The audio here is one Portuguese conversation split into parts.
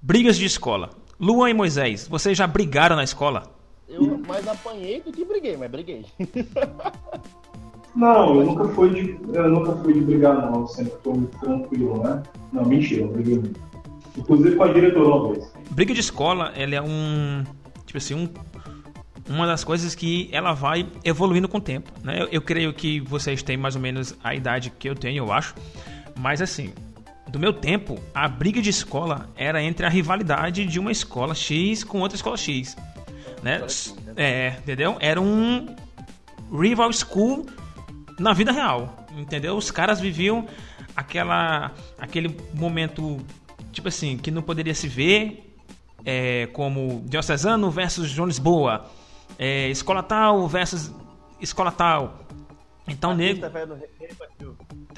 Brigas de escola. Luan e Moisés, vocês já brigaram na escola? Eu mais apanhei do que briguei, mas briguei. Não, eu nunca fui de, eu nunca fui de brigar, não. Eu sempre fui muito tranquilo, né? Não, mentira, eu briguei muito. Inclusive com a diretora uma vez. Briga de escola, ela é um. Tipo assim, um, uma das coisas que ela vai evoluindo com o tempo. Né? Eu, eu, creio que vocês têm mais ou menos a idade que eu tenho, eu acho. Mas assim, do meu tempo, a briga de escola era entre a rivalidade de uma escola X com outra escola X. Né? É, entendeu? Era um rival school na vida real, entendeu? Os caras viviam aquela, aquele momento, tipo assim, que não poderia se ver, é, como Diocesano versus Jones Boa, é, escola tal versus escola tal. Então, nego.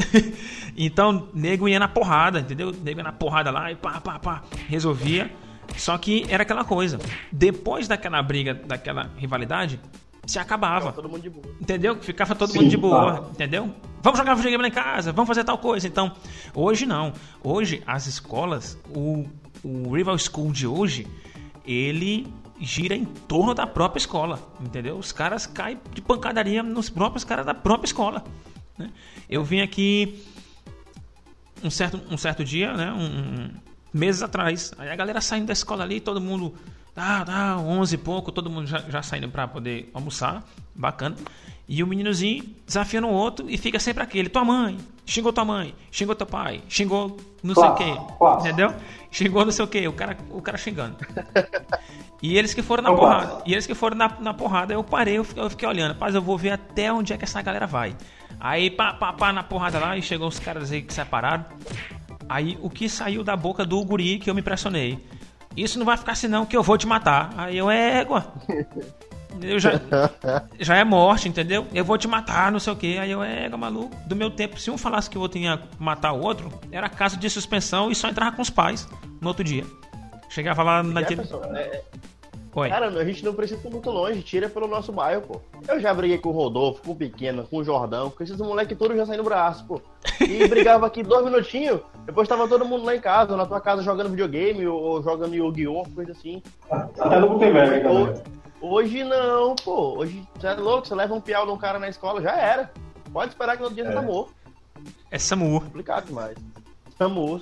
então, nego ia na porrada, entendeu? Nego ia na porrada lá e pá, pá, pá, resolvia. Só que era aquela coisa. Depois daquela briga, daquela rivalidade, se acabava. todo mundo de boa. Entendeu? Ficava todo Sim, mundo de boa, tá. entendeu? Vamos jogar videogame lá em casa, vamos fazer tal coisa. Então, hoje não. Hoje, as escolas, o, o Rival School de hoje, ele gira em torno da própria escola, entendeu? Os caras caem de pancadaria nos próprios caras da própria escola. Né? Eu vim aqui um certo, um certo dia, né? Um, um, meses atrás. Aí a galera saindo da escola ali, todo mundo Tá, tá, 11 e pouco, todo mundo já, já saindo para poder almoçar, bacana. E o meninozinho desafiando o outro e fica sempre aquele: tua mãe, xingou tua mãe, xingou teu pai, xingou não sei o quê, entendeu? Xingou não sei o quê, o cara, o cara xingando. E eles que foram na porrada, e eles que foram na, na porrada, eu parei, eu fiquei, eu fiquei olhando, mas eu vou ver até onde é que essa galera vai. Aí, pá, pá, pá, na porrada lá, e chegou os caras aí que separaram. Aí, o que saiu da boca do guri que eu me impressionei? Isso não vai ficar assim não, que eu vou te matar. Aí eu, é égua. Eu já, já é morte, entendeu? Eu vou te matar, não sei o que. Aí eu, é, maluco. Do meu tempo, se um falasse que eu tinha matar o outro, era caso de suspensão e só entrava com os pais no outro dia. Chegava lá naquele. É, Oi. Cara, a gente não precisa ir muito longe, tira pelo nosso bairro, pô. Eu já briguei com o Rodolfo, com o Pequeno, com o Jordão, com esses moleques todos já saindo no braço, pô. E brigava aqui dois minutinhos, depois tava todo mundo lá em casa, na tua casa jogando videogame ou, ou jogando Yu-Gi-Oh!, coisa assim. Até no Gutenberg, hoje, hoje não, pô. Hoje você é louco, você leva um piau de um cara na escola, já era. Pode esperar que no outro dia é. você tá morto. É SAMU. Complicado demais. SAMU,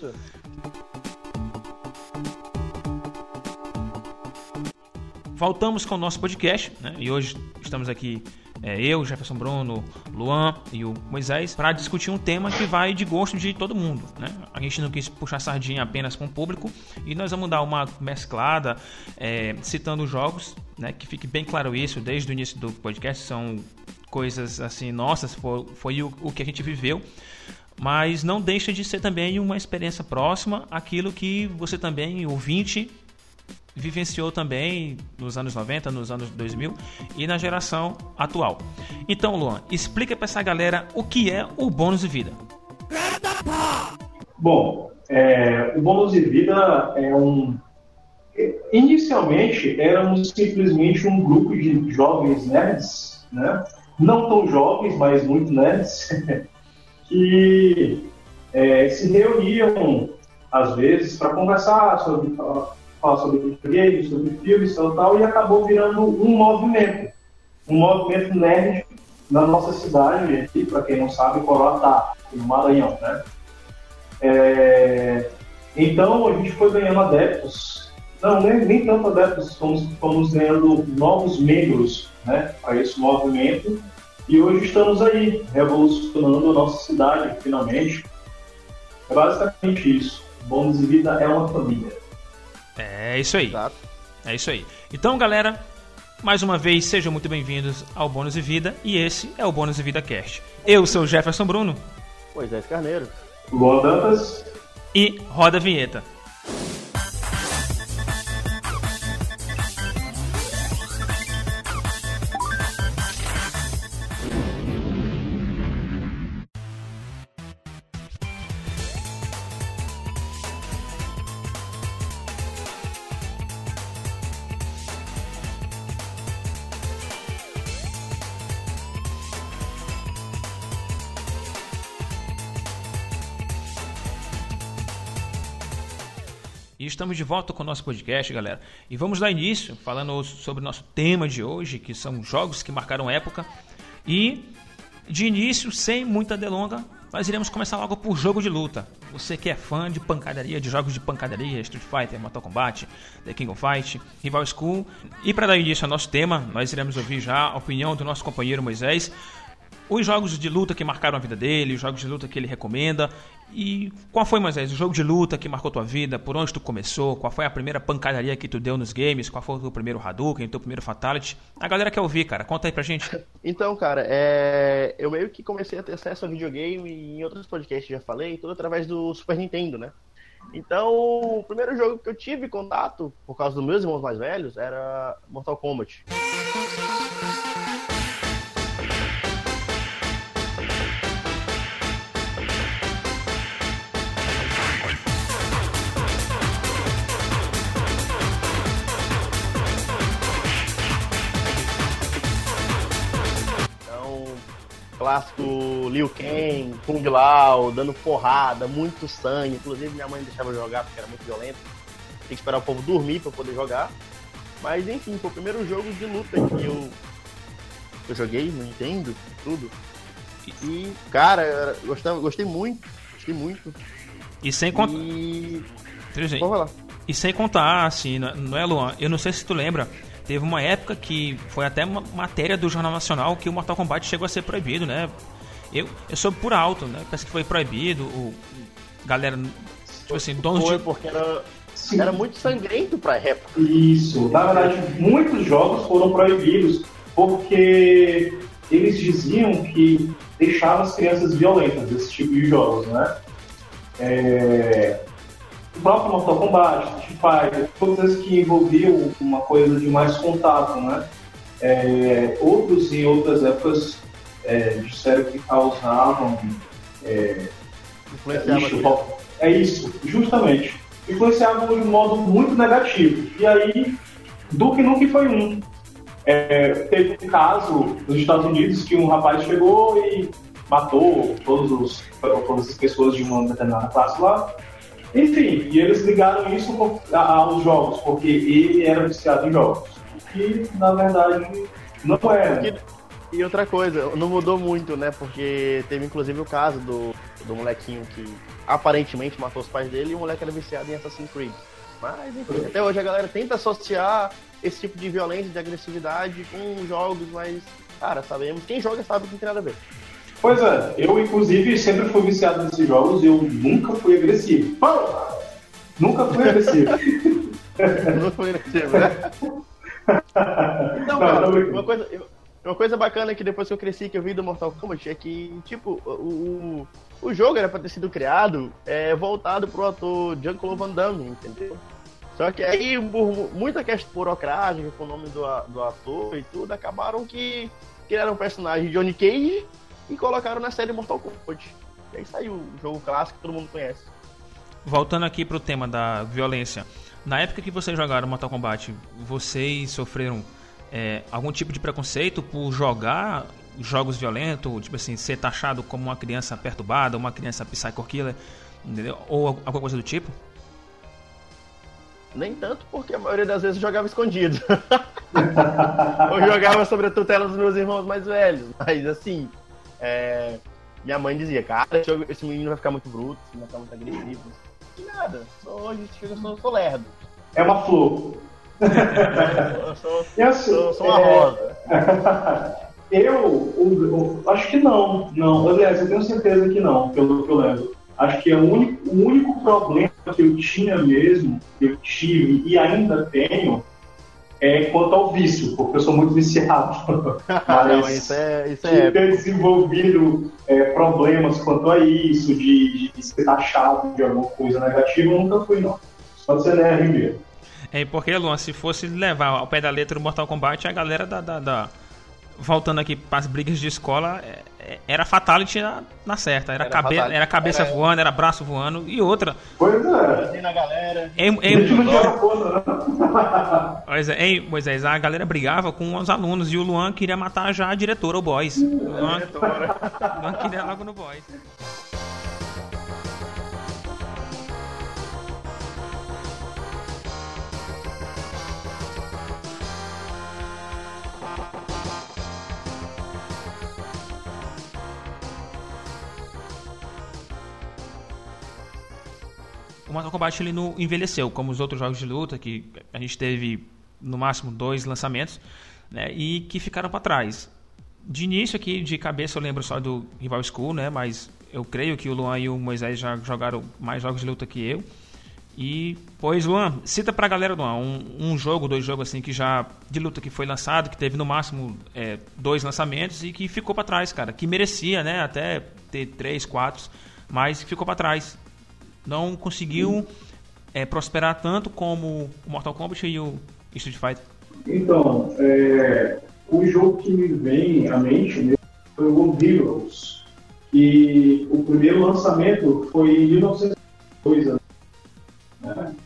voltamos com o nosso podcast, né? E hoje estamos aqui, é, eu, Jefferson Bruno, Luan e o Moisés, para discutir um tema que vai de gosto de todo mundo, né? A gente não quis puxar sardinha apenas com o público e nós vamos dar uma mesclada, é, citando jogos, né? Que fique bem claro isso desde o início do podcast, são coisas assim, nossas, foi, foi o, o que a gente viveu mas não deixa de ser também uma experiência próxima àquilo que você também, ouvinte, vivenciou também nos anos 90, nos anos 2000 e na geração atual. Então, Luan, explica para essa galera o que é o bônus de vida. Bom, é, o bônus de vida é um. Inicialmente éramos simplesmente um grupo de jovens nerds, né? não tão jovens, mas muito nerds, que é, se reuniam às vezes para conversar sobre fala sobre videogames, sobre filmes e tal, e acabou virando um movimento. Um movimento nerd na nossa cidade, aqui, para quem não sabe, Coroatá, no Maranhão, né? É... Então a gente foi ganhando adeptos, não, nem, nem tanto adeptos, fomos, fomos ganhando novos membros né, para esse movimento e hoje estamos aí, revolucionando a nossa cidade, finalmente. É basicamente isso. Bônus de Vida é uma família. É isso aí. Exato. É isso aí. Então, galera, mais uma vez, sejam muito bem-vindos ao Bônus de Vida e esse é o Bônus de Vida Cast. Eu sou o Jefferson Bruno. é, Carneiro. Luan Dantas. E roda a vinheta. Estamos de volta com o nosso podcast, galera. E vamos dar início falando sobre o nosso tema de hoje, que são jogos que marcaram época. E de início, sem muita delonga, nós iremos começar logo por jogo de luta. Você que é fã de pancadaria, de jogos de pancadaria, Street Fighter, Mortal Kombat, The King of Fight, Rival School. E para dar início ao nosso tema, nós iremos ouvir já a opinião do nosso companheiro Moisés os jogos de luta que marcaram a vida dele, os jogos de luta que ele recomenda. E qual foi, Moisés, o jogo de luta que marcou tua vida? Por onde tu começou? Qual foi a primeira pancadaria que tu deu nos games? Qual foi o teu primeiro Hadouken, o teu primeiro Fatality? A galera quer ouvir, cara. Conta aí pra gente. Então, cara, é... eu meio que comecei a ter acesso a videogame e em outros podcasts já falei, tudo através do Super Nintendo, né? Então, o primeiro jogo que eu tive contato, por causa dos meus irmãos mais velhos, era Mortal Kombat. Clássico Liu Kang, Kung Lao, dando porrada, muito sangue. Inclusive minha mãe deixava jogar porque era muito violento. Tem que esperar o povo dormir para poder jogar. Mas enfim, foi o primeiro jogo de luta que eu, eu joguei no Nintendo, tudo. E, cara, eu gostei, gostei muito, gostei muito. E sem contar. E... E sem contar, assim, não é, Luan? Eu não sei se tu lembra, Teve uma época que foi até uma matéria do Jornal Nacional que o Mortal Kombat chegou a ser proibido, né? Eu, eu soube por alto, né? Parece que foi proibido. O, galera, tipo assim, donos foi, de... porque era, era muito sangrento pra época. Isso. Na verdade, muitos jogos foram proibidos porque eles diziam que deixava as crianças violentas, esse tipo de jogos, né? É, o próprio Mortal Kombat, Street Fighter, todas as que envolviam uma coisa de mais contato, né? É, outros em outras épocas é, disseram que causavam é, é isso, justamente. Influenciavam de um modo muito negativo. E aí, Duke nunca foi um. É, teve um caso nos Estados Unidos que um rapaz chegou e matou todos os, todas as pessoas de uma determinada classe lá enfim, e eles ligaram isso aos jogos, porque ele era viciado em jogos. Que, na verdade, não é. E outra coisa, não mudou muito, né? Porque teve inclusive o caso do, do molequinho que aparentemente matou os pais dele e o moleque era viciado em Assassin's Creed. Mas, enfim, até hoje a galera tenta associar esse tipo de violência, de agressividade com jogos, mas, cara, sabemos, quem joga sabe que não tem nada a ver. Pois é, eu inclusive sempre fui viciado nesses jogos e eu nunca fui agressivo. Nunca fui agressivo. nunca fui agressivo, né? Não, cara, uma coisa, uma coisa bacana que depois que eu cresci, que eu vi do Mortal Kombat, é que, tipo, o, o jogo era pra ter sido criado é, voltado pro ator Jean-Claude Van Damme, entendeu? Só que aí, por muita questão burocrática com o nome do, do ator e tudo, acabaram que criaram um personagem Johnny Cage e colocaram na série Mortal Kombat. E aí saiu o jogo clássico que todo mundo conhece. Voltando aqui pro tema da violência. Na época que vocês jogaram Mortal Kombat, vocês sofreram é, algum tipo de preconceito por jogar jogos violentos, tipo assim, ser taxado como uma criança perturbada, uma criança psycho killer, entendeu? Ou alguma coisa do tipo? Nem tanto, porque a maioria das vezes eu jogava escondido. eu jogava sobre a tutela dos meus irmãos mais velhos. Mas assim, é, minha mãe dizia, cara, esse menino vai ficar muito bruto, vai ficar muito agressivo. E nada, hoje eu sou, sou lerdo. É uma flor. eu sou, eu sou, sou, sou uma é... rosa. eu, eu, eu, acho que não, não. Aliás, eu tenho certeza que não, pelo que eu lembro. Acho que é o único, o único problema que eu tinha mesmo, que eu tive e ainda tenho, é quanto ao vício, porque eu sou muito viciado. Mas não, isso é, isso é ter desenvolvido é, problemas quanto a isso, de, de ser taxado de alguma coisa negativa, eu nunca fui, não. Só de ser nerd mesmo. É, porque, Luan, se fosse levar ao pé da letra o Mortal Kombat, a galera da, da, da... voltando aqui para as brigas de escola, é, era fatality na, na certa. Era, era, cabe, era cabeça era... voando, era braço voando e outra. Pois é. na galera. Em, em... pois é, Moisés, a galera brigava com os alunos e o Luan queria matar já a diretora, o boys. O Luan, o Luan queria logo no boys. O Mortal Kombat ele não envelheceu, como os outros jogos de luta, que a gente teve no máximo dois lançamentos, né, e que ficaram para trás. De início aqui, de cabeça, eu lembro só do Rival School, né, mas eu creio que o Luan e o Moisés já jogaram mais jogos de luta que eu. E, pois, Luan, cita pra galera, Luan, um, um jogo, dois jogos assim que já de luta que foi lançado, que teve no máximo é, dois lançamentos e que ficou para trás, cara. Que merecia, né, até ter três, quatro, mas ficou para trás. Não conseguiu é, prosperar tanto como o Mortal Kombat e o Street Fighter. Então, é, o jogo que me vem à mente foi o World Heroes. E o primeiro lançamento foi em 1902, né?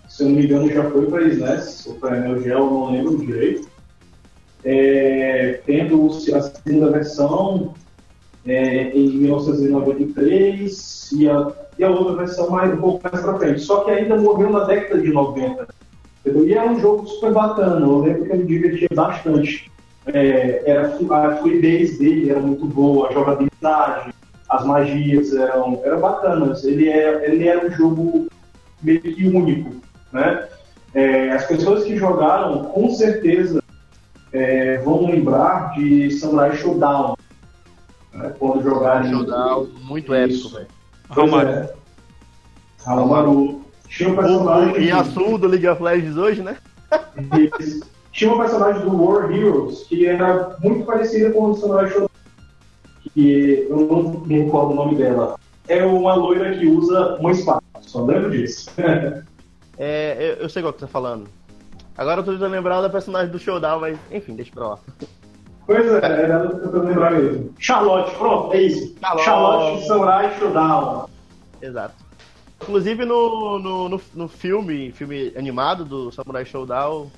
Se eu não me engano, já foi para SNES ou para Neo Geo, não lembro direito. É, tendo a segunda versão é, em 1993 e a, e a outra versão mais, um pouco mais para frente. Só que ainda morreu na década de 90. Entendeu? E era um jogo super bacana. Eu lembro que eu me divertia bastante. É, era, a fluidez dele era muito boa, a jogabilidade, as magias eram, eram bacanas. Ele, é, ele era um jogo meio que único, né? É, as pessoas que jogaram, com certeza, é, vão lembrar de Samurai Showdown. Né? Quando jogarem. Showdown, muito épico, velho. Hamaru. É. Hamaru. Tinha um personagem. E assunto do League of Legends hoje, né? Tinha um personagem do War Heroes que era muito parecida com o Samurai Showdown. Que eu não me recordo o nome dela. É uma loira que usa uma espada. Só lembro disso. é, eu, eu, sei qual que você tá falando. Agora eu tô tentando lembrar da personagem do Showdown, mas enfim, deixa pra lá. Pois é, era eu tô lembrar mesmo. Charlotte, pronto, é isso. Charlotte, Charlotte Samurai Showdown. Exato. Inclusive no, no, no, no, filme, filme animado do Samurai Showdown,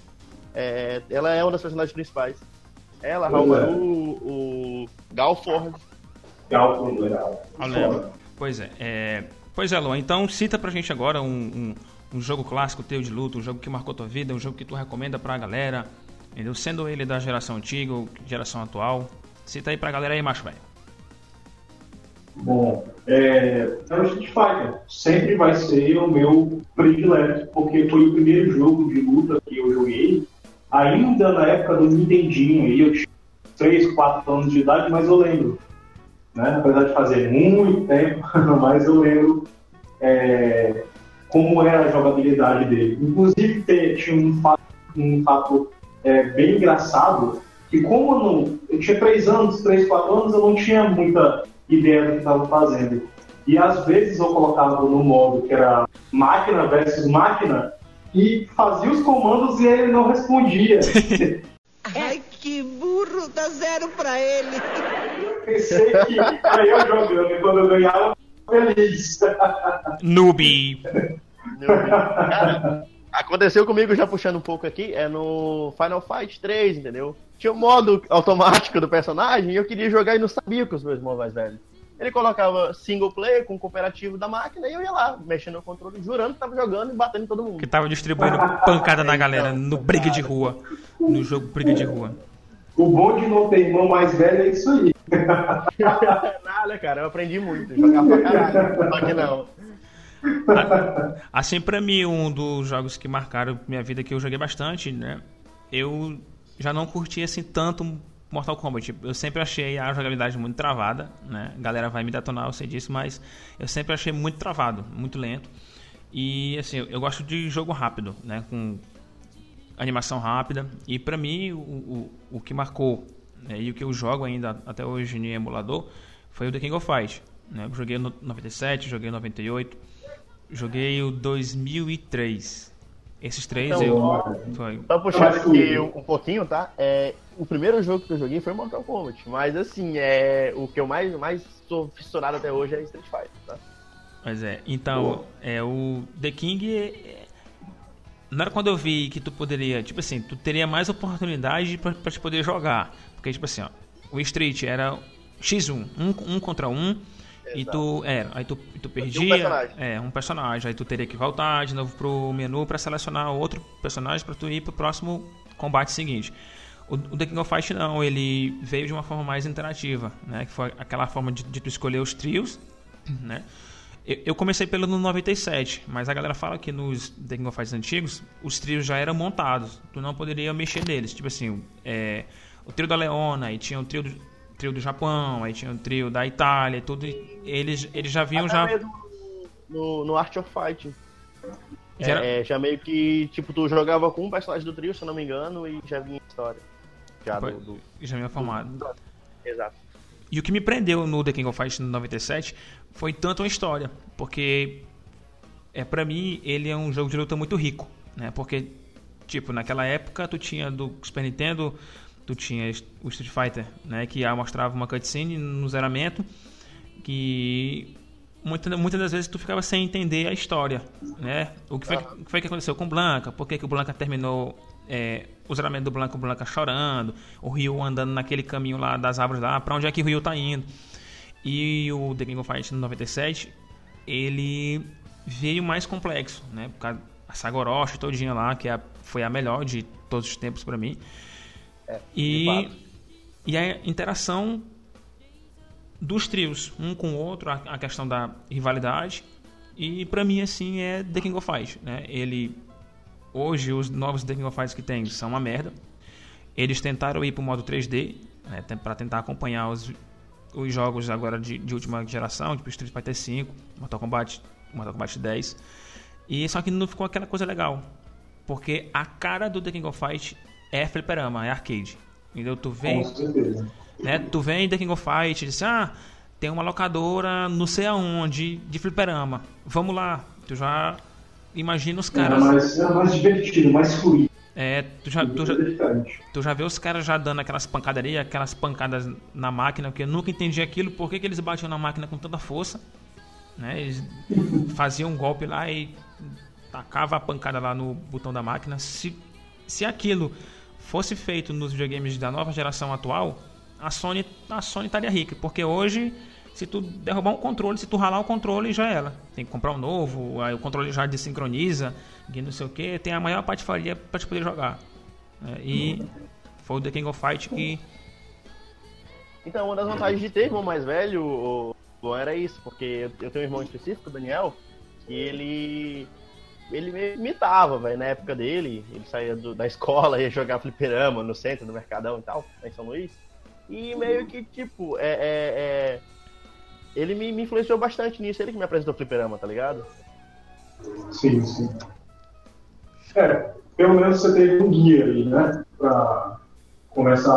é, ela é uma das personagens principais. Ela, Halmaru, é. o Galford. Galford, legal. Pois é, é Pois é, Luan, então cita pra gente agora um, um, um, jogo clássico teu de luta, um jogo que marcou tua vida, um jogo que tu recomenda pra galera, entendeu? Sendo ele da geração antiga ou geração atual. Cita aí pra galera aí, macho velho. Bom, é, é o Street Fighter sempre vai ser o meu predileto, porque foi o primeiro jogo de luta que eu joguei, ainda na época do Nintendinho, e eu tinha 3, 4 anos de idade, mas eu lembro né? apesar de fazer muito tempo, mas eu lembro é, como era a jogabilidade dele. Inclusive, tinha um fato, um fato é, bem engraçado, que como eu, não, eu tinha três anos, três, quatro anos, eu não tinha muita ideia do que estava fazendo. E às vezes eu colocava no modo que era máquina versus máquina e fazia os comandos e ele não respondia. Ai, que burro, dá zero pra ele. pensei que era eu jogando e quando eu ganhava, feliz. Noob. aconteceu comigo já puxando um pouco aqui, é no Final Fight 3, entendeu? Tinha o um modo automático do personagem e eu queria jogar e não sabia com os meus irmãos mais velhos. Ele colocava single player com o cooperativo da máquina e eu ia lá, mexendo no controle, jurando que tava jogando e batendo em todo mundo. Que tava distribuindo pancada na galera no briga de rua. No jogo briga de rua. O bom de não ter irmão mais velho é isso aí. Nada, cara, eu aprendi muito. Jogar pra caralho. Só que não. Assim, pra mim, um dos jogos que marcaram minha vida que eu joguei bastante, né? Eu já não curti assim tanto Mortal Kombat. Eu sempre achei a jogabilidade muito travada, né? A galera vai me detonar, eu sei disso, mas eu sempre achei muito travado, muito lento. E assim, eu gosto de jogo rápido, né? Com animação rápida. E para mim, o, o, o, que marcou né, e o que eu jogo ainda até hoje em emulador foi o The King of Fight. Né? Eu joguei no 97, joguei no 98, joguei o 2003. Esses três então, eu. Foi... Só puxar aqui um, pouquinho, tá? É, o primeiro jogo que eu joguei foi Mortal Kombat. Mas assim, é, o que eu mais, mais sou fissurado até hoje é Street Fighter, tá? Mas é, então, é, o The King é, na hora quando eu vi que tu poderia, tipo assim, tu teria mais oportunidade pra, pra te poder jogar. Porque, tipo assim, ó, o Street era X1, um, um contra um. E tu era, aí tu, tu perdia, um é, um personagem, aí tu teria que voltar de novo pro menu para selecionar outro personagem para tu ir pro próximo combate seguinte. O, o The King of Fight não, ele veio de uma forma mais interativa, né, que foi aquela forma de, de tu escolher os trios, né? Eu, eu comecei pelo no 97, mas a galera fala que nos The King of Fighters antigos, os trios já eram montados. Tu não poderia mexer neles. Tipo assim, é, o trio da Leona, aí tinha o trio do, trio do Japão, aí tinha o trio da Itália e tudo. Eles, eles já vinham Até já. mesmo no, no Art of Fighting. É, Já- é, já meio que, tipo, tu jogava com um personagem do trio, se eu não me engano, e já vinha a história. Já do, do- Já vinha formado. Exato. E o que me prendeu no The King of Fighters no 97 foi tanto a história, porque é para mim ele é um jogo de luta muito rico, né? Porque tipo, naquela época tu tinha do Super Nintendo, tu tinha o Street Fighter, né, que mostrava uma cutscene no zeramento que muitas muitas das vezes tu ficava sem entender a história, né? O que foi, o que, foi que aconteceu com o Blanca? Por que, que o Blanca terminou é, o zeramento do Blanca, o Blanca chorando, o Ryu andando naquele caminho lá das árvores lá, pra onde é que o Ryu tá indo? E o The King of Fighters no 97, ele veio mais complexo, né? Por causa a saga Orochi todinha lá, que é foi a melhor de todos os tempos pra mim. E, fato. e a interação dos trios, um com o outro, a, a questão da rivalidade. E pra mim, assim, é The King of Fighters, né? Ele... Hoje, os novos The King of Fighters que tem são uma merda. Eles tentaram ir pro modo 3D, né? Pra tentar acompanhar os, os jogos agora de, de última geração, tipo Street Fighter V, Mortal Kombat, Mortal Kombat 10. E só que não ficou aquela coisa legal. Porque a cara do The King of Fight é fliperama, é arcade. Entendeu? Tu vem, né? Tu vem The King of Fight e diz, ah, tem uma locadora não sei aonde de fliperama. Vamos lá. Tu já imagina os caras. mais, era mais divertido, mais fluido. É, tu já, tu já, tu já vê os caras já dando aquelas pancadarias, aquelas pancadas na máquina, porque eu nunca entendi aquilo, por que, que eles batiam na máquina com tanta força. Né? Eles faziam um golpe lá e tacava a pancada lá no botão da máquina. Se, se aquilo fosse feito nos videogames da nova geração atual, a Sony, a Sony estaria rica, porque hoje se tu derrubar um controle, se tu ralar o controle, já era. Tem que comprar um novo, aí o controle já desincroniza, e não sei o que, tem a maior patifaria pra te poder jogar. né? E foi o The King of Fight que. Então, uma das vantagens de ter irmão mais velho, o- era isso, porque eu eu tenho um irmão específico, o Daniel, que ele. Ele me imitava, velho, na época dele. Ele saía do- da escola, ia jogar fliperama no centro, no Mercadão e tal, em São Luís. E meio que, tipo, é. é- é- Ele me, me influenciou bastante nisso, ele que me apresentou fliperama, tá ligado? Sim, sim. É, pelo menos você teve um guia aí, né? Pra começar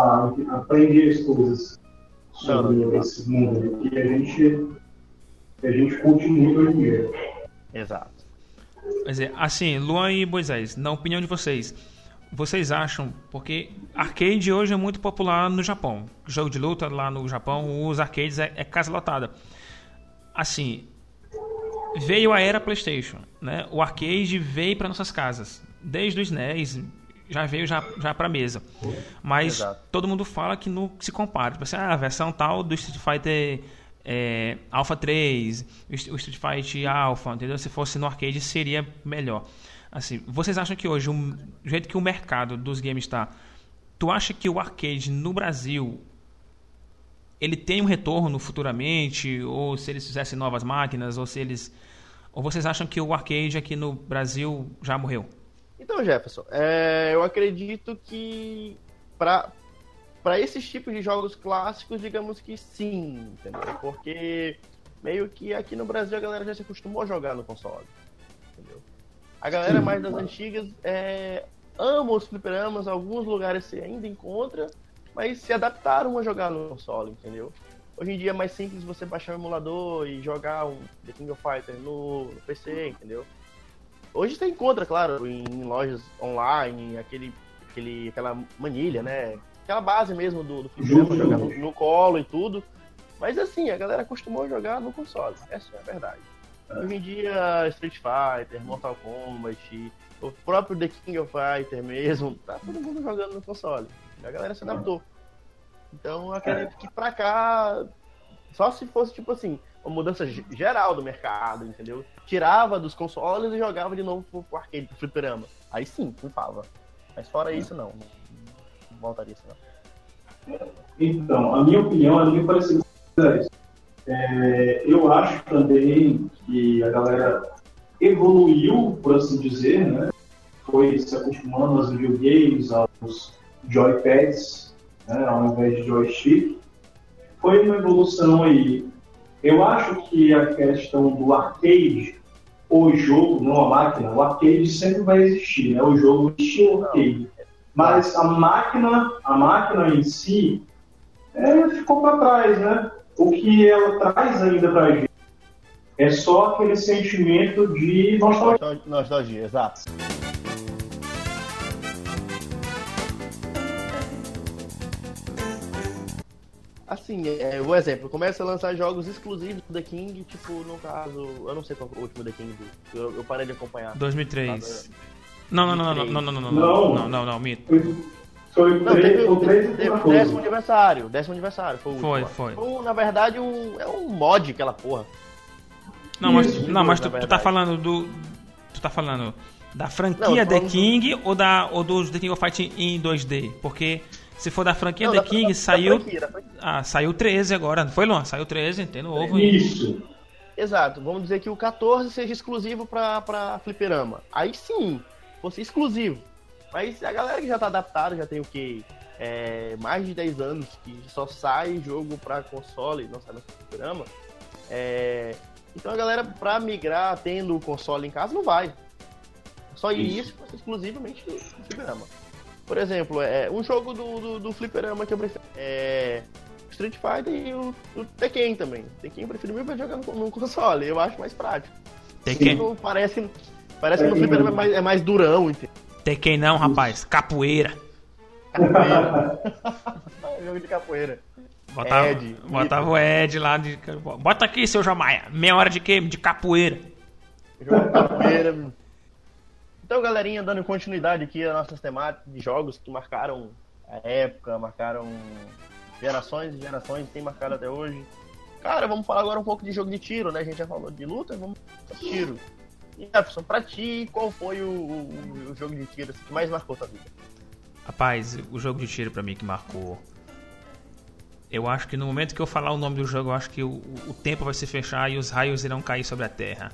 a aprender as coisas sobre Não, não. esse mundo que a gente, a gente curte muito hoje em dia. Exato. Quer dizer, assim, Luan e Moisés, na opinião de vocês, vocês acham, porque arcade hoje é muito popular no Japão. Jogo de luta lá no Japão, os arcades é, é casa lotada. Assim, veio a era PlayStation, né? O arcade veio para nossas casas, desde o SNES já veio já, já para mesa. Mas Exato. todo mundo fala que não se compara. Tipo assim, ah, a versão tal do Street Fighter é, Alpha 3, o St- o Street Fighter Alpha, entendeu? Se fosse no arcade seria melhor. Assim, vocês acham que hoje, o jeito que o mercado dos games está, tu acha que o arcade no Brasil ele tem um retorno futuramente, ou se eles fizessem novas máquinas, ou se eles. Ou vocês acham que o arcade aqui no Brasil já morreu? Então, Jefferson, é, eu acredito que para para esses tipos de jogos clássicos, digamos que sim, entendeu? Porque meio que aqui no Brasil a galera já se acostumou a jogar no console, entendeu? A galera mais das antigas é, ama os fliperamas, alguns lugares você ainda encontra, mas se adaptaram a jogar no console, entendeu? Hoje em dia é mais simples você baixar um emulador e jogar um The King of Fighters no, no PC, entendeu? Hoje você encontra, claro, em lojas online, aquele, aquele, aquela manilha, né? Aquela base mesmo do, do Jogo. jogar no, no colo e tudo. Mas assim, a galera acostumou a jogar no console. Essa é a verdade. Hoje em dia, Street Fighter, Mortal Kombat, o próprio The King of Fighter mesmo, tá todo mundo jogando no console. A galera se adaptou. Então, eu acredito que pra cá, só se fosse tipo assim, uma mudança ge- geral do mercado, entendeu? Tirava dos consoles e jogava de novo pro, pro arcade, pro fliperama. Aí sim, culpava. Mas fora isso, não. Voltaria. Então, a minha opinião é meio parecida com a deles. É, eu acho também que a galera evoluiu, por assim dizer, né? Foi se acostumando aos videogames, aos joypads, né? ao invés de joystick. Foi uma evolução aí. Eu acho que a questão do arcade, o jogo, não a máquina, o arcade sempre vai existir, né? O jogo estilo arcade. Mas a máquina, a máquina em si, é, ficou para trás, né? O que ela traz ainda para a gente é só aquele sentimento de nostalgia. Nostalgia, exato. Assim, é, o exemplo, começa a lançar jogos exclusivos do The King, tipo, no caso, eu não sei qual foi o último The King, eu, eu parei de acompanhar. 2003. Não, não, não, não, não, não, não, não, Não. não, não, não, mito. Foi o Não, 3 teve, o três teve, e teve outra o coisa. décimo aniversário, décimo aniversário, foi o Foi, último. foi. Então, na verdade, um, é um mod aquela porra. Não, mas, Isso, não, mas tu, tu tá falando do. Tu tá falando da franquia Não, The falando do- King ou, da, ou dos The King of Fighting em 2D? Porque se for da franquia Não, The da- King, da- da saiu. franquia, da franquia. Ah, saiu 13 agora, não foi, Luan? Saiu 13, tem hein? Isso. Exato, vamos dizer que o 14 seja exclusivo pra, pra fliperama. Aí sim, fosse exclusivo. Mas a galera que já tá adaptada, já tem o quê? É, mais de 10 anos, que só sai jogo pra console, não sai no fliperama. É, então a galera, pra migrar tendo o console em casa, não vai. Só Isso. isso exclusivamente do, do fliperama. Por exemplo, é, um jogo do, do, do fliperama que eu prefiro é Street Fighter e o, o Tekken também. Tekken eu prefiro vezes jogar no, no console, eu acho mais prático. Tekken, Não parece, parece que no fliperama é mais, é mais durão, entendeu? Tekken não, rapaz. Capoeira. Jogo de capoeira. Botava, Ed, botava o Ed lá de. Bota aqui, seu Jamaia. Meia hora de quê? De capoeira. Jogo de capoeira. Então, galerinha, dando continuidade aqui às nossas temáticas de jogos que marcaram a época, marcaram gerações e gerações, tem marcado até hoje. Cara, vamos falar agora um pouco de jogo de tiro, né? A gente já falou de luta, vamos falar de tiro. E Jefferson, pra ti, qual foi o, o- o jogo de tiro assim, que mais marcou tua vida? Rapaz, o jogo de tiro pra mim que marcou. Eu acho que no momento que eu falar o nome do jogo, eu acho que o, o tempo vai se fechar e os raios irão cair sobre a Terra.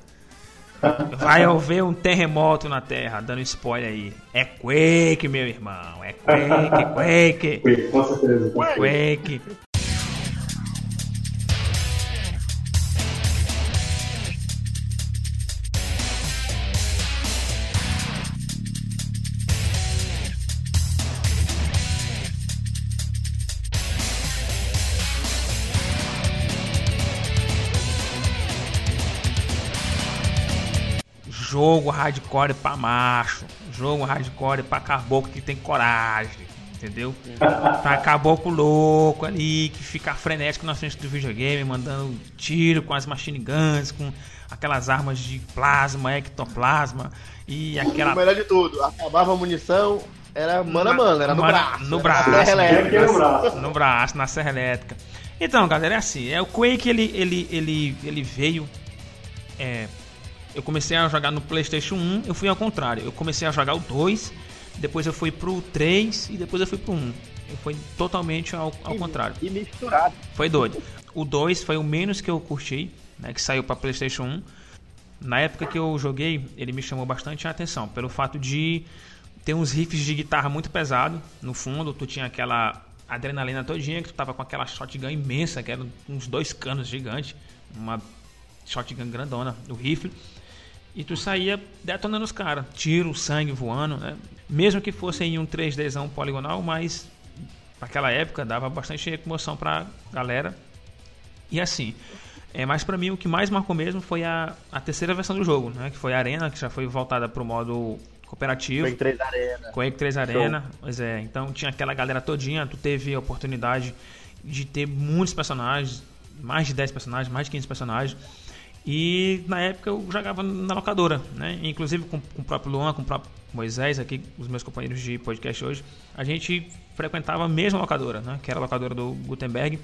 Vai haver um terremoto na Terra, dando spoiler aí. É Quake, meu irmão. É Quake, Quake, Foi, com certeza. Quake. Jogo hardcore pra macho. Jogo hardcore pra caboclo que tem coragem. Entendeu? Pra caboclo louco ali, que fica frenético na frente do videogame, mandando tiro com as machine guns, com aquelas armas de plasma, ectoplasma e O aquela. melhor de tudo, acabava a munição, era mano a mano, era no Mano- braço. no braço. na serra elétrica. no braço. no braço, na serra elétrica. Então, galera, é assim, é o Quake ele ele ele ele veio é, eu comecei a jogar no PlayStation 1, eu fui ao contrário. Eu comecei a jogar o 2, depois eu fui pro 3 e depois eu fui pro 1. Eu fui totalmente ao, ao contrário. E misturado. Foi doido. O 2 foi o menos que eu curti, né, que saiu para PlayStation 1. Na época que eu joguei, ele me chamou bastante a atenção, pelo fato de ter uns riffs de guitarra muito pesado no fundo, tu tinha aquela adrenalina todinha, que tu tava com aquela shotgun imensa, que eram uns dois canos gigantes, uma shotgun grandona, o rifle, e tu saía detonando os caras, tiro, sangue voando, né? Mesmo que fosse em um 3Dzão poligonal, mas naquela época dava bastante emoção pra galera. E assim, é, mas pra mim o que mais marcou mesmo foi a, a terceira versão do jogo, né? Que foi a Arena, que já foi voltada pro modo cooperativo. Em três arenas. Quake 3 Arena, pois é. Então tinha aquela galera todinha, tu teve a oportunidade de ter muitos personagens, mais de 10 personagens, mais de 15 personagens. E na época eu jogava na locadora, né? Inclusive com, com o próprio Luan, com o próprio Moisés, aqui, os meus companheiros de podcast hoje, a gente frequentava a mesma locadora, né? Que era a locadora do Gutenberg.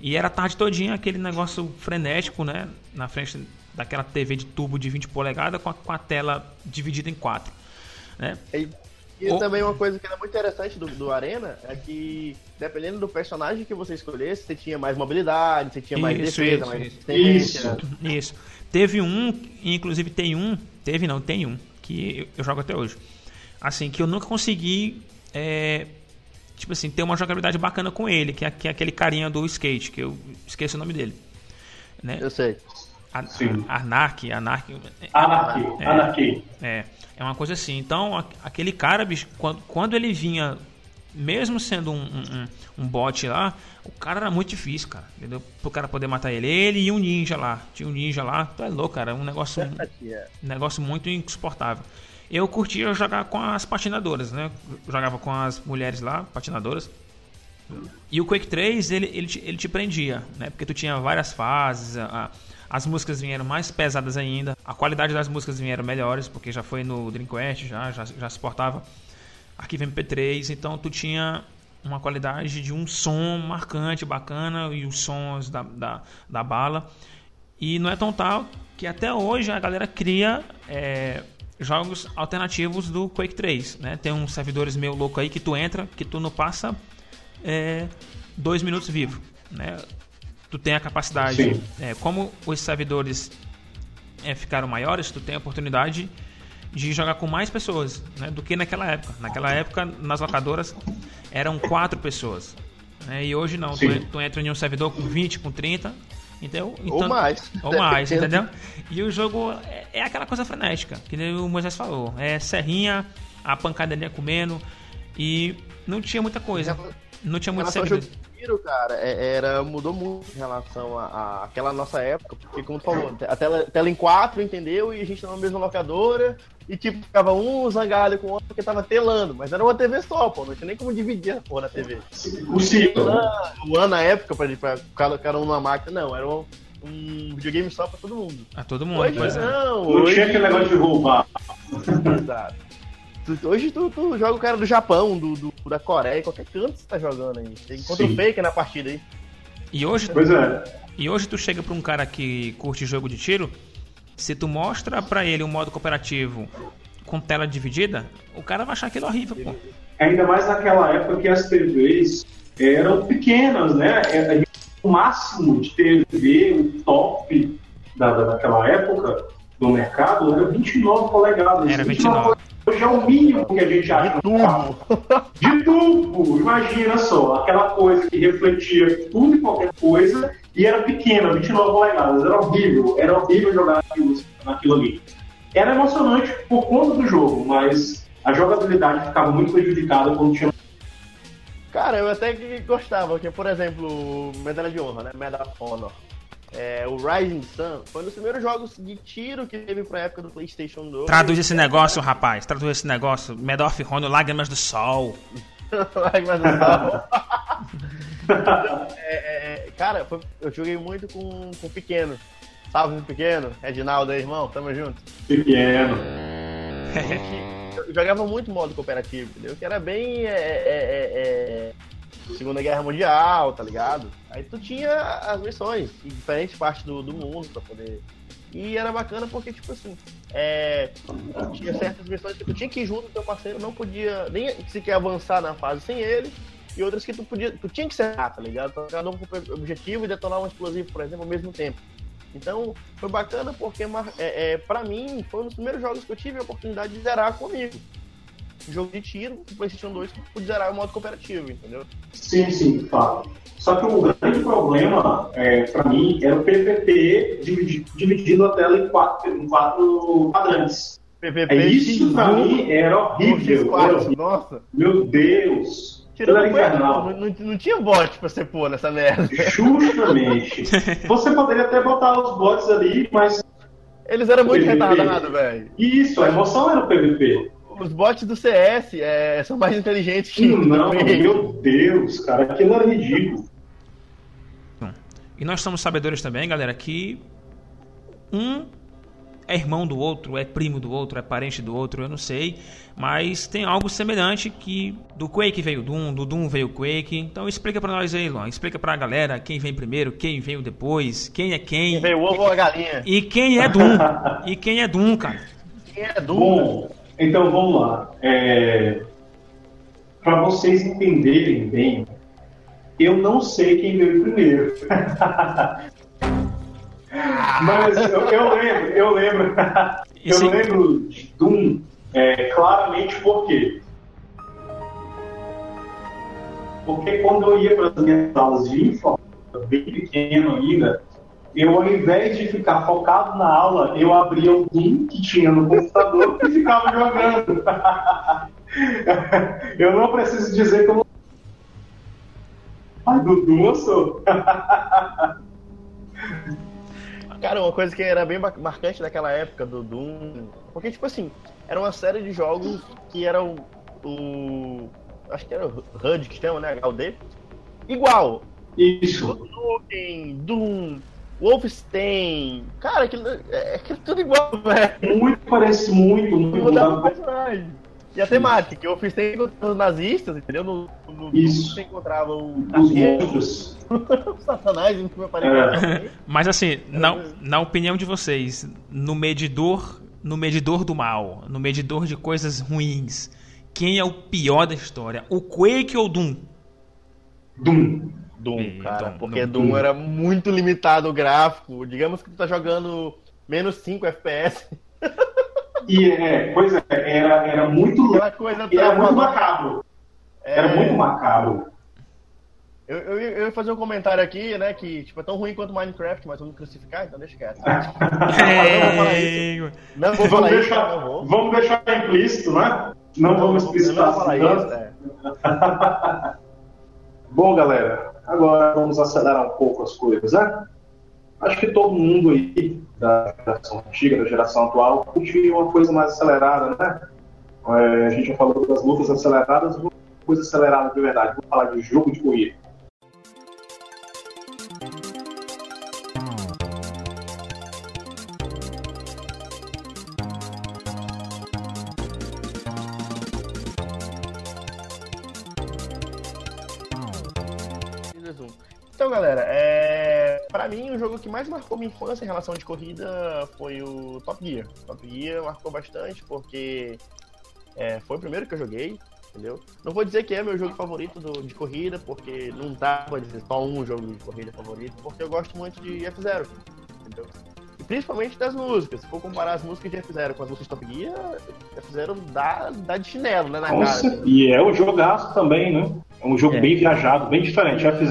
E era a tarde todinha aquele negócio frenético, né? Na frente daquela TV de tubo de 20 polegadas com a, com a tela dividida em quatro. Né? E, E também uma coisa que era muito interessante do, do Arena é que, dependendo do personagem que você escolhesse, você tinha mais mobilidade, você tinha mais Isso, defesa, isso, mais isso. resistência. Isso. Teve um, inclusive tem um, teve não, tem um, que eu, eu jogo até hoje. Assim, que eu nunca consegui, é, tipo assim, ter uma jogabilidade bacana com ele, que é, que é aquele carinha do skate, que eu esqueço o nome dele. Né? Eu sei. Sim. a- Anark, Anark. Anarchy, É. Anarchy. É, é uma coisa assim. Então, a- aquele cara, bicho, quando, quando ele vinha, mesmo sendo um, um, um- um bot lá, o cara era muito difícil, cara. Entendeu? Pro cara poder matar ele. Ele e um ninja lá. Tinha um ninja lá. Tu é louco, cara. Um negócio, É. um negócio muito insuportável. Eu curtia jogar com as patinadoras, né? Jogava com as mulheres lá, patinadoras. E o Quake 3, ele, ele, te, ele te prendia, né? Porque tu tinha várias fases, a- a- as músicas vieram mais pesadas ainda, a qualidade das músicas vieram melhores, porque já foi no Dreamcast, já, já, já suportava arquivo MP3, então tu tinha uma qualidade de um som marcante, bacana, e os sons da, da, da bala. E não é tão tal que até hoje a galera cria é, jogos alternativos do Quake 3. Né? Tem uns servidores meio louco aí que tu entra, que tu não passa é, dois minutos vivo. Né? Tu tem a capacidade. É, como os servidores é, ficaram maiores, tu tem a oportunidade de jogar com mais pessoas né, do que naquela época. Naquela época, nas locadoras, eram quatro pessoas. né, e hoje não. Tu, tu entra em um servidor com 20, com 30. Então, Ou então- mais. Ou mais, entendeu? E o jogo é, é aquela coisa frenética, que nem o Moisés falou. É serrinha, a pancadaria comendo. E não tinha muita coisa. Não tinha muito jogo segredo. Tiro, cara, é- era, mudou muito em relação àquela nossa época, porque como tu falou, a tela, tela em quatro, entendeu? E a gente tava na mesma locadora, e tipo, ficava um zangado com o outro porque tava telando, mas era uma TV só, pô, não tinha nem como dividir a porra na TV. O ano na época, pra, pra cada, cada um numa máquina, não, era um, um videogame só pra todo mundo. A todo mundo, Hoje pois é. não, Não hoje... tinha aquele negócio de roubar. Exato. Tu- Hoje tu, tu joga o cara do Japão, do, do- da Coreia, qualquer canto você tá jogando aí. Você encontra Sim. o fake na partida aí. E hoje, Pois é. e hoje tu chega pra um cara que curte jogo de tiro, se tu mostra pra ele um modo cooperativo com tela dividida, o cara vai achar aquilo horrível, pô. Ainda mais naquela época que as TVs eram pequenas, né? É, O máximo de TV, o top da, da- daquela época do mercado era 29 polegadas. Era 29. Hoje é o mínimo que a gente acha. no mercado. De tubo! Imagina só, aquela coisa que refletia tudo e qualquer coisa e era pequena, 29 polegadas. Era horrível, era horrível jogar naquilo, naquilo ali. Era emocionante por conta do jogo, mas a jogabilidade ficava muito prejudicada quando tinha. Cara, eu até que gostava, porque, por exemplo, Medalha de Honra, né? Medal of Honor. É, o Rising Sun foi um dos primeiros jogos de tiro que teve pra época do PlayStation 2. Traduz esse negócio, rapaz. Traduz esse negócio. Medal of Honor, Lágrimas do Sol. Lágrimas do Sol. É, é, é, cara, foi- eu joguei muito com, com o pequeno. Salve, pequeno. Reginaldo aí, irmão. Tamo junto. Pequeno. Eu jogava muito modo cooperativo, entendeu? Que era bem. Segunda Guerra Mundial, tá ligado? Aí tu tinha as missões em diferentes partes do, do mundo pra poder. E era bacana porque, tipo assim, é, tinha certas missões que tu tinha que ir junto com teu parceiro, não podia nem sequer avançar na fase sem ele, e outras que tu podia, tu tinha que ser tá ligado? Pra cada um com o objetivo e detonar um explosivo, por exemplo, ao mesmo tempo. Então, foi bacana porque, é, é, pra mim, foi um dos primeiros jogos que eu tive a oportunidade de zerar comigo. Jogo de tiro, do PlayStation 2, que eu pude zerar o modo cooperativo, entendeu? Sim, sim, claro. Só que o grande problema, é, para mim, era o PVP dividi- dividindo a tela em quatro, em quatro quadrantes. PVP É isso pra mim era horrível. Era X4, horrível. nossa. Meu Deus. Tirando era não, infernal. não, não tinha bot pra você pôr nessa merda. Justamente. Você poderia até botar os bots ali, mas Eles eram muito PVP. retardados, velho. isso, a emoção era o PVP. Os bots do CS é, são mais inteligentes que. Não, meu Deus, cara, aquilo era ridículo. E nós somos sabedores também, galera, que um é irmão do outro, é primo do outro, é parente do outro, eu não sei. Mas tem algo semelhante que do Quake veio o Doom, do Doom veio o Quake. Então explica pra nós aí, Luan. Explica pra galera quem vem primeiro, quem veio depois, quem é quem. Veio o ovo ou a galinha. E quem é Doom. e quem é Doom, cara. Quem é Doom? Bom, então vamos lá. É, para vocês entenderem bem, eu não sei quem veio primeiro. Mas eu, eu lembro, eu lembro, eu lembro de Doom é, claramente por quê? Porque quando eu ia para as minhas aulas de informática, bem pequeno ainda, eu ao invés de ficar focado na aula, eu abria o Doom que tinha no computador e ficava jogando. eu não preciso dizer que eu não. Ai, Doom eu sou. Cara, uma coisa que era bem marcante naquela época do Doom. Porque, tipo assim, era uma série de jogos que eram o. Acho que era o HUD que chama, né? HUD. Igual. Isso. Doom, Wolfenstein. Cara, aquilo é, é tudo igual, velho. Muito parece muito, muito. Mudava o personagem. E a temática, que o Wolfenstein encontrava os nazistas, entendeu? No, no Isso. você encontrava o Os monstros. satanás, não foi aparecer. Mas assim, na, na opinião de vocês, no medidor, no medidor do mal, no medidor de coisas ruins, quem é o pior da história? O Quake ou o Doom? Doom. Doom, É, cara, Doom, porque Doom. Doom, era muito limitado o gráfico. Digamos que tu tá jogando menos 5 FPS. E é, pois é, era, era muito Aquela coisa era muito macabro. Era É, muito macabro. Eu, eu, ia- eu ia fazer um comentário aqui, né, que tipo, é tão ruim quanto Minecraft, mas vamos crucificar, então deixa quieto. É, Não vou Vamos falar isso, deixar, não vou. vamos deixar implícito, né? Não vamos não explicitar vou falar isso, é. Bom, galera, agora vamos acelerar um pouco as coisas, né? Acho que todo mundo aí da geração antiga, da geração atual, curte uma coisa mais acelerada, né? É, a gente já falou das lutas aceleradas, uma coisa acelerada de verdade. Vamos falar de jogo de corrida. Então, galera, é... pra mim o jogo que mais marcou minha infância em relação de corrida foi o Top Gear. Top Gear marcou bastante porque é, foi o primeiro que eu joguei, entendeu? Não vou dizer que é meu jogo favorito do- de corrida, porque não dá pra dizer só um jogo de corrida favorito, porque eu gosto muito de F-Zero, entendeu? E principalmente das músicas. Se for comparar as músicas de F-Zero com as músicas de Top Gear, F-Zero dá, dá de chinelo, né, na cara. Nossa, e é um jogaço também, né? É um jogo É. bem viajado, bem diferente. Já fiz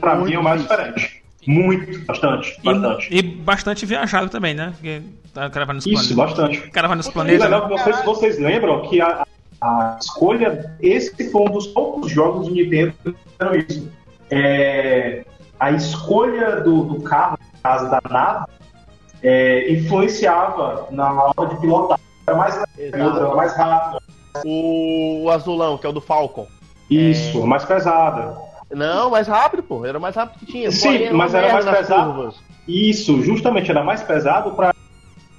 pra Muito mim é o mais difícil. diferente. Muito, bastante, bastante. E, e bastante viajado também, né? Porque tá, o cara vai nos Isso, planetas. bastante. O cara vai nos planetas. que vocês, vocês lembram que a, a escolha, esse foi um dos poucos jogos do Nintendo que fizeram isso. É, a escolha do, do carro, no caso da nave, é, influenciava na hora de pilotar. Era mais leve, era mais rápida. O, azulão, que é o do Falcon. Isso, mais pesada. Não, mais rápido, pô. Era mais rápido que tinha. Sim, Porém, mas era mais pesado. curvas. Isso, justamente, era mais pesado para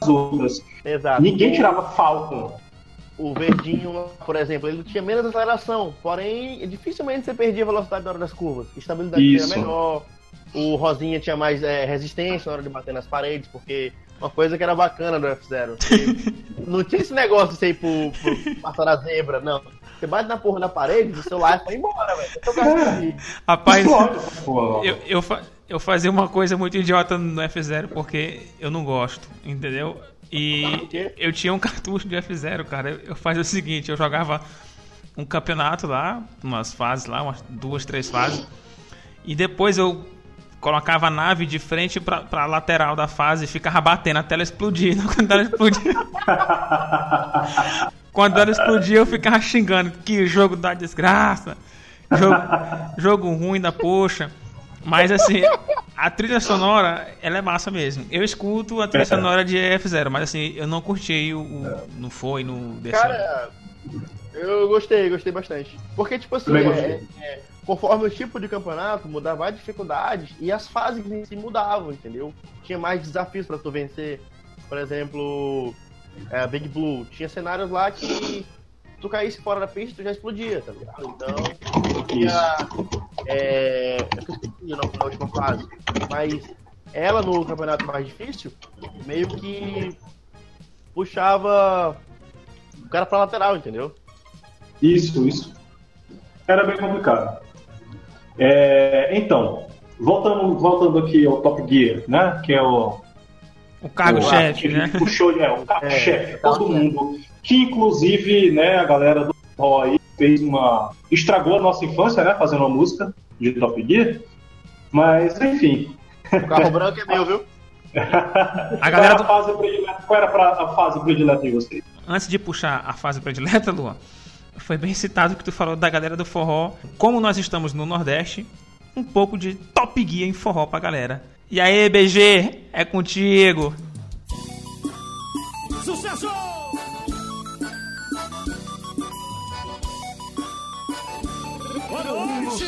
as outras. Exato. Ninguém tirava Falcon. O verdinho, por exemplo, ele tinha menos aceleração. Porém, dificilmente você perdia velocidade na hora das curvas. Estabilidade Isso. era melhor. O rosinha tinha mais é, resistência na hora de bater nas paredes, porque uma coisa que era bacana do F-Zero. que Não tinha esse negócio de você ir pro, pro passar a zebra, não. Você bate na porra da parede, o celular vai embora, velho. Assim. Rapaz, eu, eu, fa- eu fazia uma coisa muito idiota no F0 porque eu não gosto, entendeu? E eu tinha um cartucho de F0, cara. Eu, eu fazia o seguinte, eu jogava um campeonato lá, umas fases lá, umas duas, três fases. E depois eu colocava a nave de frente pra, pra lateral da fase e ficava batendo a tela explodia. Quando ela explodia, quando ela explodia eu ficava xingando. Que jogo da desgraça. Jogo, jogo ruim da poxa. Mas assim, a trilha sonora, ela é massa mesmo. Eu escuto a trilha sonora de F0, mas assim, eu não curti o. o não foi no. Cara, eu gostei, gostei bastante. Porque, tipo assim, é, é, conforme o tipo de campeonato, mudava as dificuldades e as fases em si mudavam, entendeu? Tinha mais desafios pra tu vencer. Por exemplo, é, Big Blue. Tinha cenários lá que tu caísse fora da pista, tu já explodia, tá ligado? Então, tinha. É, eu esqueci o nome da última fase. Mas ela no campeonato mais difícil, meio que puxava o cara pra lateral, entendeu? Isso, isso. Era bem complicado. É, então, voltando, voltando aqui ao Top Gear, né? Que é o. O cargo-chefe, né? Puxou, é, o cargo-chefe, todo mundo. Que inclusive, né, a galera do Roy fez uma. estragou a nossa infância, né? Fazendo uma música de Top Gear. Mas, enfim. O carro branco é meu, viu? A galera do... qual, era a fase predileta, qual era a fase predileta de vocês? Antes de puxar a fase predileta, Luan, foi bem citado que tu falou da galera do forró. Como nós estamos no Nordeste, um pouco de top guia em forró pra galera. E aí, BG, é contigo. Sucesso! Boa noite!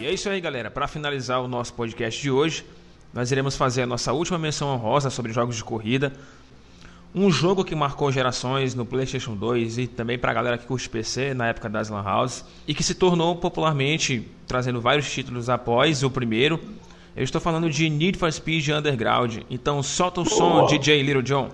E é isso aí, galera. Para finalizar o nosso podcast de hoje, nós iremos fazer a nossa última menção honrosa sobre jogos de corrida. Um jogo que marcou gerações no PlayStation 2 e também para a galera que curte PC na época das Lan House e que se tornou popularmente trazendo vários títulos após o primeiro. Eu estou falando de Need for Speed Underground. Então solta o som, DJ Little John.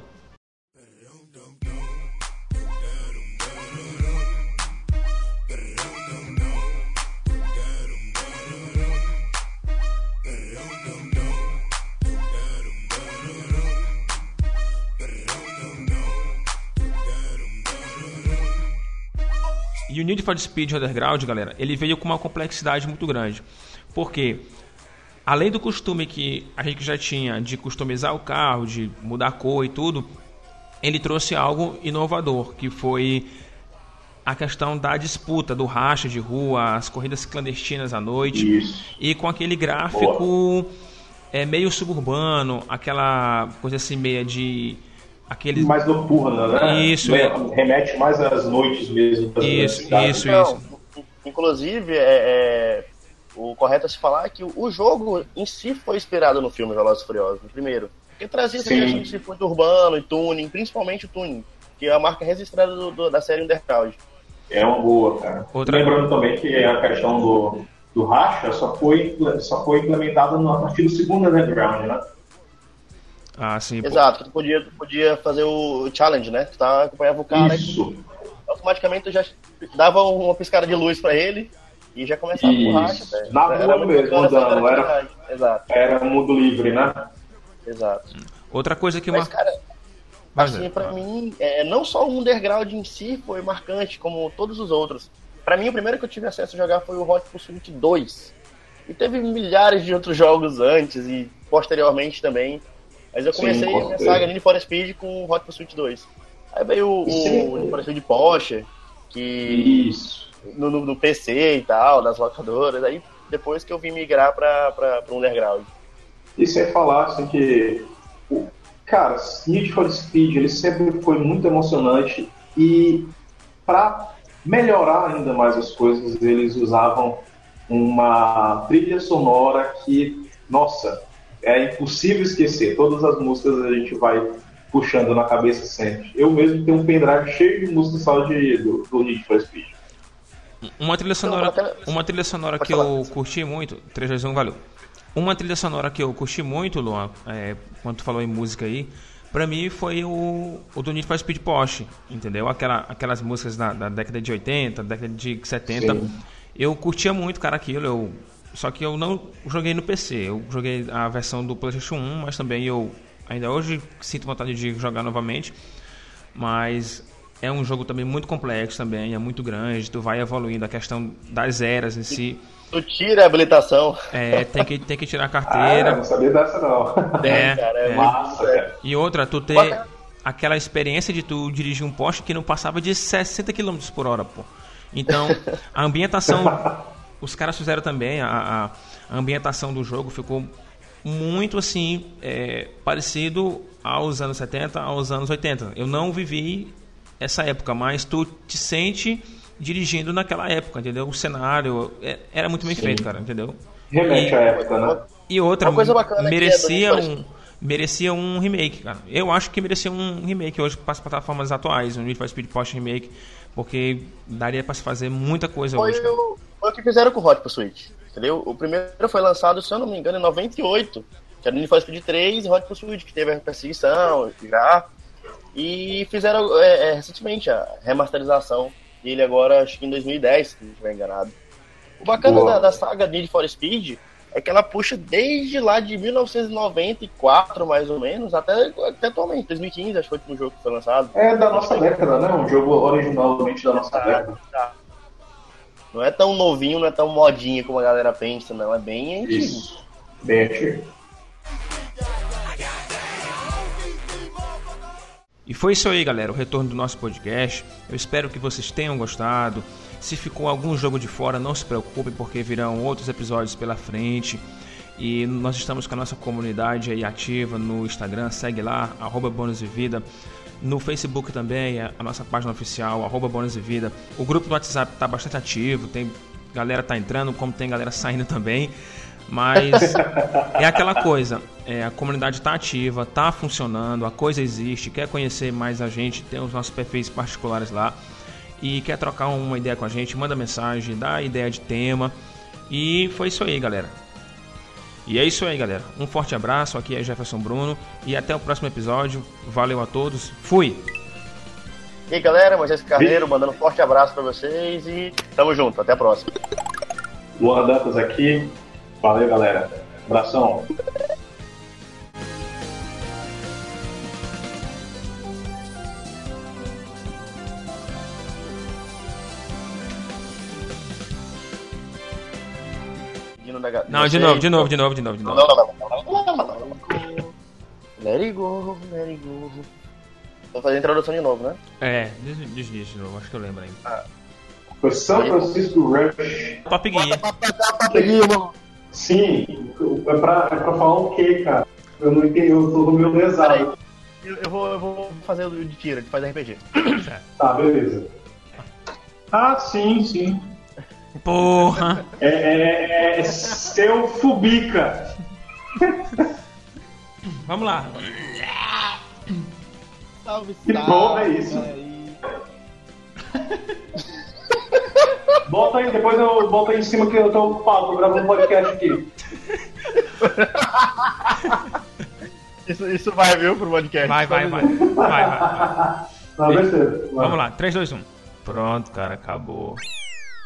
E o Need for Speed Underground, galera, ele veio com uma complexidade muito grande. Porque além do costume que a gente já tinha de customizar o carro, de mudar a cor e tudo, ele trouxe algo inovador, que foi a questão da disputa, do racha de rua, as corridas clandestinas à noite. Isso. E com aquele gráfico é, meio suburbano, aquela coisa assim meia de aquele mais noturna, né? Isso. É. Remete mais às noites mesmo. Isso, isso, Não, isso. Inclusive, é, é, o correto é se falar que o jogo em si foi inspirado no filme Velozes e Furiosos, no primeiro. Porque trazia essa questão de circuito urbano e tuning, principalmente o tuning, que é a marca registrada do, do, da série Underground. É uma boa, cara. Outra... Lembrando também que a questão do, do racha só foi, só foi implementada a partir do segundo Underground, né? Ah, sim. Exato, tu podia, tu podia fazer o challenge, né? Tu tá, acompanhava o cara Isso. e automaticamente tu já dava uma piscada de luz pra ele e já começava Isso. o racha. Né? Na rua mesmo, andando, era, Exato. era mundo livre, né? Exato. Outra coisa que Mas, uma... cara, assim, pra mim, é, não só o Underground em si foi marcante, como todos os outros. Pra mim, o primeiro que eu tive acesso a jogar foi o Hot Pursuit 2. E teve milhares de outros jogos antes e posteriormente também. Mas eu comecei Sim, a saga Need for Speed com o Hot Pursuit 2. Aí veio o, o Need for Speed Porsche, que Isso. No, no, no, PC e tal, das locadoras. Aí depois que eu vim migrar para o Underground. E sem falar assim que, cara, Need for Speed ele sempre foi muito emocionante e para melhorar ainda mais as coisas eles usavam uma trilha sonora que, nossa, é impossível esquecer. Todas as músicas a gente vai puxando na cabeça sempre. Eu mesmo tenho um pendrive cheio de músicas só de, do, do Need for Speed. Uma trilha sonora, uma trilha sonora que eu curti muito, 321 valeu. Uma trilha sonora que eu curti muito, Luan, é, quando tu falou em música aí, pra mim foi o, o do Need for Speed Porsche, entendeu? Aquela, aquelas músicas da, da década de 80, década de 70. Sim. Eu curtia muito, cara, aquilo. Eu só que eu não joguei no PC. Eu joguei a versão do PlayStation 1, mas também eu ainda hoje sinto vontade de jogar novamente. Mas é um jogo também muito complexo também, é muito grande, tu vai evoluindo a questão das eras em si. Tu tira a habilitação. É, tem que, tem que tirar a carteira. Ah, não sabia dessa não. É, cara, é, é. Massa, E outra, tu ter aquela experiência de tu dirigir um poste que não passava de 60 km por hora, pô. Então, a ambientação os caras fizeram também, a, a, ambientação do jogo ficou muito assim, é, parecido aos anos 70, aos anos 80. Eu não vivi essa época, mas tu te sente dirigindo naquela época, entendeu? O cenário é, era muito bem Sim. feito, cara, entendeu? Remete à época, né? E outra, merecia um, merecia um remake, cara. Eu acho que merecia um remake hoje para as plataformas atuais, um Need for Speed Porsche Remake, porque daria para se fazer muita coisa Foi hoje. cara. o, foi o que fizeram com o Hot Pursuit, entendeu? O primeiro foi lançado, se eu não me engano, em 98, que era o Need for Speed 3 e Hot Pursuit, que teve a perseguição já. E fizeram é, é, recentemente a remasterização dele agora, acho que em 2010, se não estiver enganado. O bacana da, da saga Need for Speed é que ela puxa desde lá de 1994, mais ou menos, até, até atualmente, 2015, acho que foi o último jogo que foi lançado. É da nossa década, né? Um jogo originalmente da nossa década. Não é tão novinho, não é tão modinha como a galera pensa, não. É bem antigo. Isso. Bem antigo. E foi isso aí, galera, o retorno do nosso podcast. Eu espero que vocês tenham gostado. Se ficou algum jogo de fora, não se preocupem, porque virão outros episódios pela frente. E nós estamos com a nossa comunidade aí ativa no Instagram, segue lá, arroba Bônus de Vida. No Facebook também, a nossa página oficial, arroba Bônus de Vida. O grupo do WhatsApp está bastante ativo, tem galera tá entrando, como tem galera saindo também. Mas é aquela coisa, é, a comunidade está ativa, está funcionando, a coisa existe, quer conhecer mais a gente, tem os nossos perfis particulares lá e quer trocar uma ideia com a gente, manda mensagem, dá ideia de tema. E foi isso aí, galera. E é isso aí, galera. Um forte abraço, aqui é Jefferson Bruno e até o próximo episódio. Valeu a todos. Fui! E aí, galera, Moisés Carneiro, mandando um forte abraço pra vocês e tamo junto. Até a próxima. Luan Dantas aqui. Valeu, galera. Abração. Da Não, de novo, de novo, de novo, de novo, de novo. não, não, não, não. Let it go, let it go. Vou fazer a introdução de novo, né? É, diz, diz, diz de novo, acho que eu lembro ainda. Foi São Francisco Rush. Top Gear. Sim, é pra, é pra falar o quê, cara? Eu não entendi, eu tô no meu lesado. Eu, eu vou, eu vou fazer o de tiro, de fazer RPG. Tá, beleza. Ah, sim, sim. Porra! É, é, é seu Fubica. Vamos lá. Salve, Que porra é isso? Bota aí, depois eu boto aí em cima que eu tô ocupado, tô gravando um podcast aqui. Isso, isso vai, viu, pro podcast. Vai, vai, vai. Vai, vai. vai. Não, besteira. Vamos lá, 3, 2, 1. Pronto, cara, acabou.